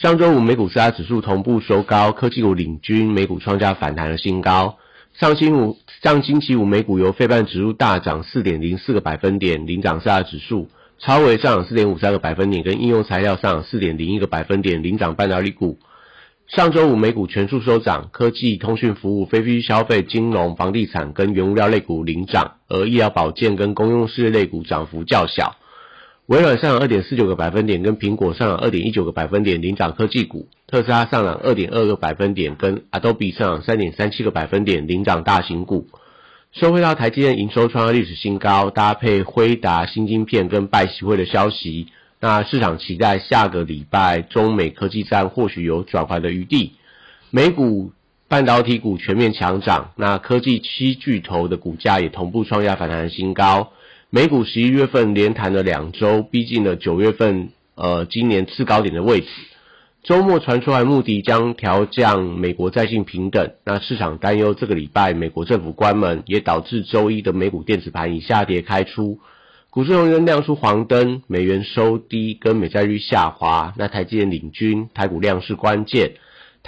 上周五美股四大指数同步收高，科技股领军，美股创下反弹的新高。上星五上星期五美股由费半指数大涨四点零四个百分点，领涨四大指数；超微上涨四点五三个百分点，跟应用材料上涨四点零一个百分点，领涨半导体股。上周五美股全数收涨，科技、通讯服务、非必需消费、金融、房地产跟原物料类股领涨，而医疗保健跟公用事业类股涨幅较小。微软上涨二点四九个百分点，跟苹果上涨二点一九个百分点，领涨科技股；特斯拉上涨二点二个百分点，跟 Adobe 上涨三点三七个百分点，领涨大型股。收回到台积电营收创下历史新高，搭配辉达新晶片跟拜习会的消息，那市场期待下个礼拜中美科技战或许有转圜的余地。美股半导体股全面强涨，那科技七巨头的股价也同步创下反弹新高。美股十一月份连弹了两周，逼近了九月份呃今年次高点的位置。周末传出来，穆迪将调降美国债信平等，那市场担忧这个礼拜美国政府关门，也导致周一的美股电子盘以下跌开出。股市仍然亮出黄灯，美元收低，跟美债率下滑。那台积电领军，台股量是关键。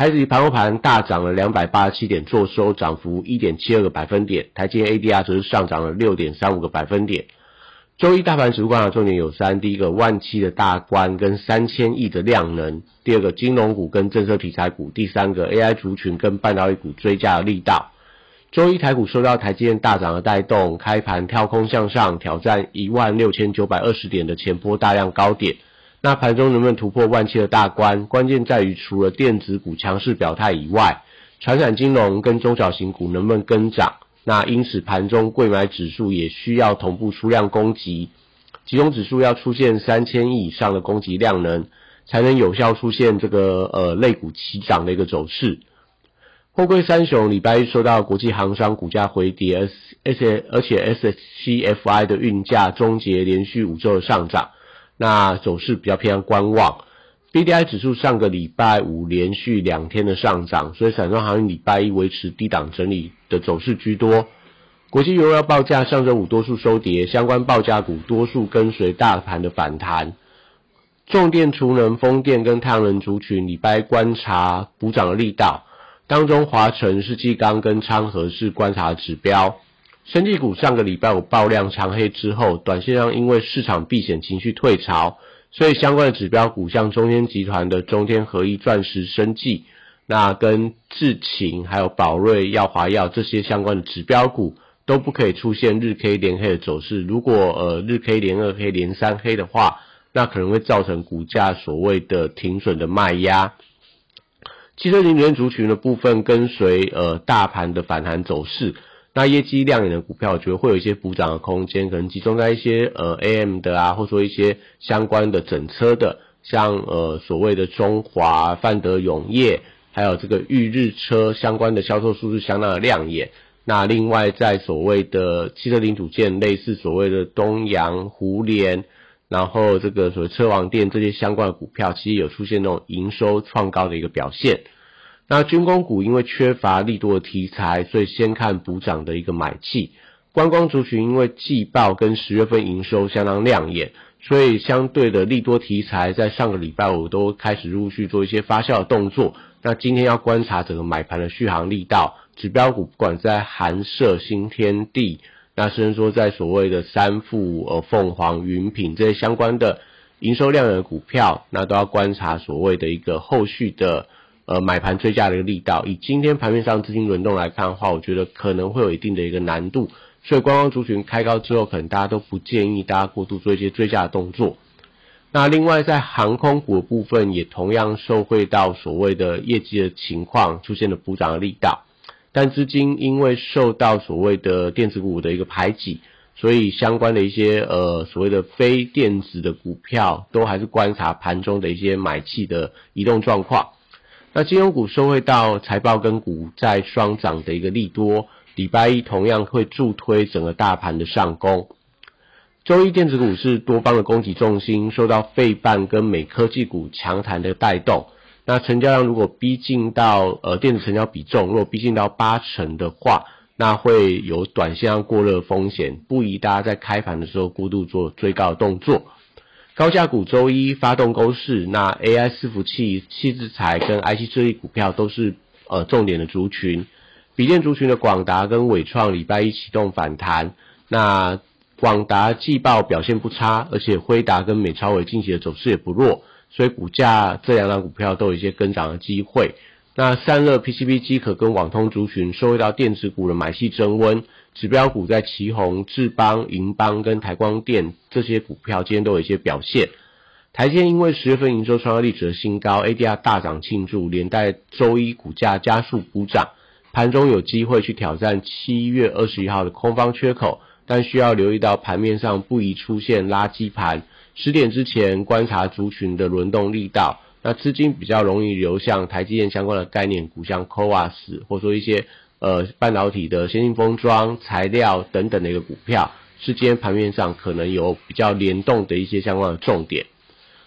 台指盘后盘大涨了两百八十七点，做收涨幅一点七二个百分点。台积电 ADR 则是上涨了六点三五个百分点。周一大盘指数观察重点有三：第一个万七的大关跟三千亿的量能；第二个金融股跟政策题材股；第三个 AI 族群跟半导体股追加的力道。周一台股受到台积电大涨的带动，开盘跳空向上挑战一万六千九百二十点的前波大量高点。那盘中能不能突破万七的大关？关键在于除了电子股强势表态以外，传产金融跟中小型股能不能跟涨？那因此盘中贵买指数也需要同步出量攻击，集中指数要出现三千亿以上的攻击量能，才能有效出现这个呃类股齐涨的一个走势。货柜三雄礼拜一受到国际航商股价回跌，而且而且 S C F I 的运价终结连续五周的上涨。那走势比较偏向观望，B D I 指数上个礼拜五连续两天的上涨，所以散装航运礼拜一维持低档整理的走势居多。国际油料报价上周五多数收跌，相关报价股多数跟随大盘的反弹。重电、储能、风电跟太阳能族群礼拜观察补涨的力道，当中华晨、世纪钢跟昌河是观察指标。生技股上个礼拜五爆量长黑之后，短线上因为市场避险情绪退潮，所以相关的指标股像中天集团的中天合一、钻石生技，那跟智勤还有宝瑞、药华药这些相关的指标股都不可以出现日 K 连黑的走势。如果呃日 K 连二黑、连三黑的话，那可能会造成股价所谓的停损的卖压。汽车零件族群的部分跟随呃大盘的反弹走势。那业绩亮眼的股票，我觉得会有一些补涨的空间，可能集中在一些呃 AM 的啊，或者说一些相关的整车的，像呃所谓的中华、范德永业，还有这个裕日车相关的销售数字相当的亮眼。那另外在所谓的汽车零组件，类似所谓的东阳、胡联，然后这个所谓车王店这些相关的股票，其实有出现那种营收创高的一个表现。那军工股因为缺乏利多的题材，所以先看补涨的一个买气。观光族群因为季报跟十月份营收相当亮眼，所以相对的利多题材在上个礼拜五都开始陆续做一些发酵的动作。那今天要观察整个买盘的续航力道，指标股不管在韩社、新天地，那甚至说在所谓的三富、呃凤凰、云品这些相关的营收亮眼的股票，那都要观察所谓的一个后续的。呃，买盘追加的一个力道，以今天盘面上资金轮动来看的话，我觉得可能会有一定的一个难度，所以观光族群开高之后，可能大家都不建议大家过度做一些追加的动作。那另外在航空股的部分，也同样受惠到所谓的业绩的情况出现了补涨的力道，但资金因为受到所谓的电子股的一个排挤，所以相关的一些呃所谓的非电子的股票，都还是观察盘中的一些买气的移动状况。那金融股收回到财报跟股债双涨的一个利多，礼拜一同样会助推整个大盘的上攻。周一电子股是多方的供给重心，受到费半跟美科技股强弹的带动。那成交量如果逼近到呃电子成交比重，如果逼近到八成的话，那会有短线上过热风险，不宜大家在开盘的时候过度做追高的动作。高价股周一发动攻势，那 AI 伺服器、器制材跟 IC 设计股票都是呃重点的族群。笔电族群的广达跟伟创礼拜一启动反弹，那广达季报表现不差，而且辉达跟美超伟近期的走势也不弱。所以股价这两档股票都有一些跟涨的机会。那散热 PCB 机壳跟网通族群，收回到电子股的买气增温，指标股在旗宏、智邦、银邦跟台光电这些股票今天都有一些表现。台积电因为十月份营收创造历史的新高，ADR 大涨庆祝，连带周一股价加速补涨，盘中有机会去挑战七月二十一号的空方缺口，但需要留意到盘面上不宜出现垃圾盘。十点之前观察族群的轮动力道，那资金比较容易流向台积电相关的概念股，像 c o a s 或者说一些呃半导体的先进封装材料等等的一个股票，是今天盘面上可能有比较联动的一些相关的重点。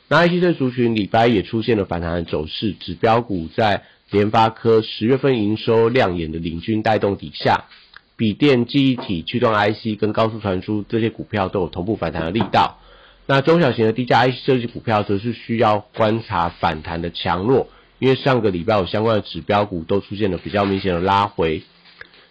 那 IC 这族群礼拜也出现了反弹的走势，指标股在联发科十月份营收亮眼的领军带动底下，笔电记忆体驱动 IC 跟高速传输这些股票都有同步反弹的力道。那中小型的低价 IC 设计股票则是需要观察反弹的强弱，因为上个礼拜有相关的指标股都出现了比较明显的拉回。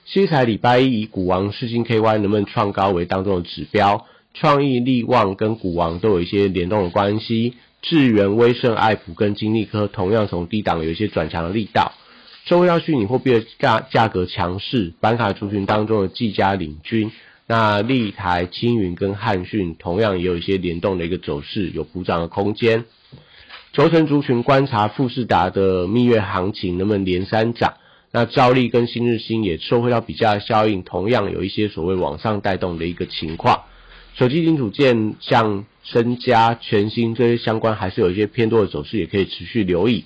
西财礼拜一以股王世星 KY 能不能创高为当中的指标，创意力旺跟股王都有一些联动的关系。智源、威盛、爱普跟金利科同样从低档有一些转强的力道。周要虚拟货币的价价格强势，板卡族群当中的技嘉领军。那立台、青云跟汉讯同样也有一些联动的一个走势，有补涨的空间。轴承族群观察富士达的蜜月行情能不能连三涨。那兆利跟新日新也受惠到比价效应，同样有一些所谓往上带动的一个情况。手机零组件像身家、全新这些相关，还是有一些偏多的走势，也可以持续留意。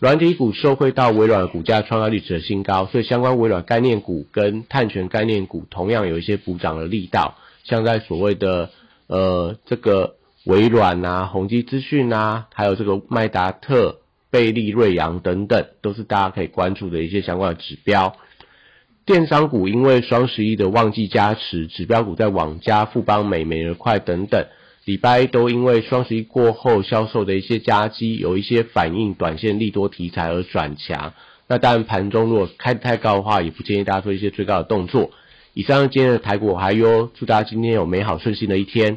软体股受惠到微软的股价创造历史的新高，所以相关微软概念股跟碳权概念股同样有一些补涨的力道，像在所谓的呃这个微软啊、宏基资讯啊，还有这个麦达特、贝利、瑞阳等等，都是大家可以关注的一些相关的指标。电商股因为双十一的旺季加持，指标股在网加、富邦美、美而快等等。礼拜都因为双十一过后销售的一些加机，有一些反应短线利多题材而转强。那当然盘中如果开得太高的话，也不建议大家做一些追高的动作。以上今天的台股还有，祝大家今天有美好顺心的一天。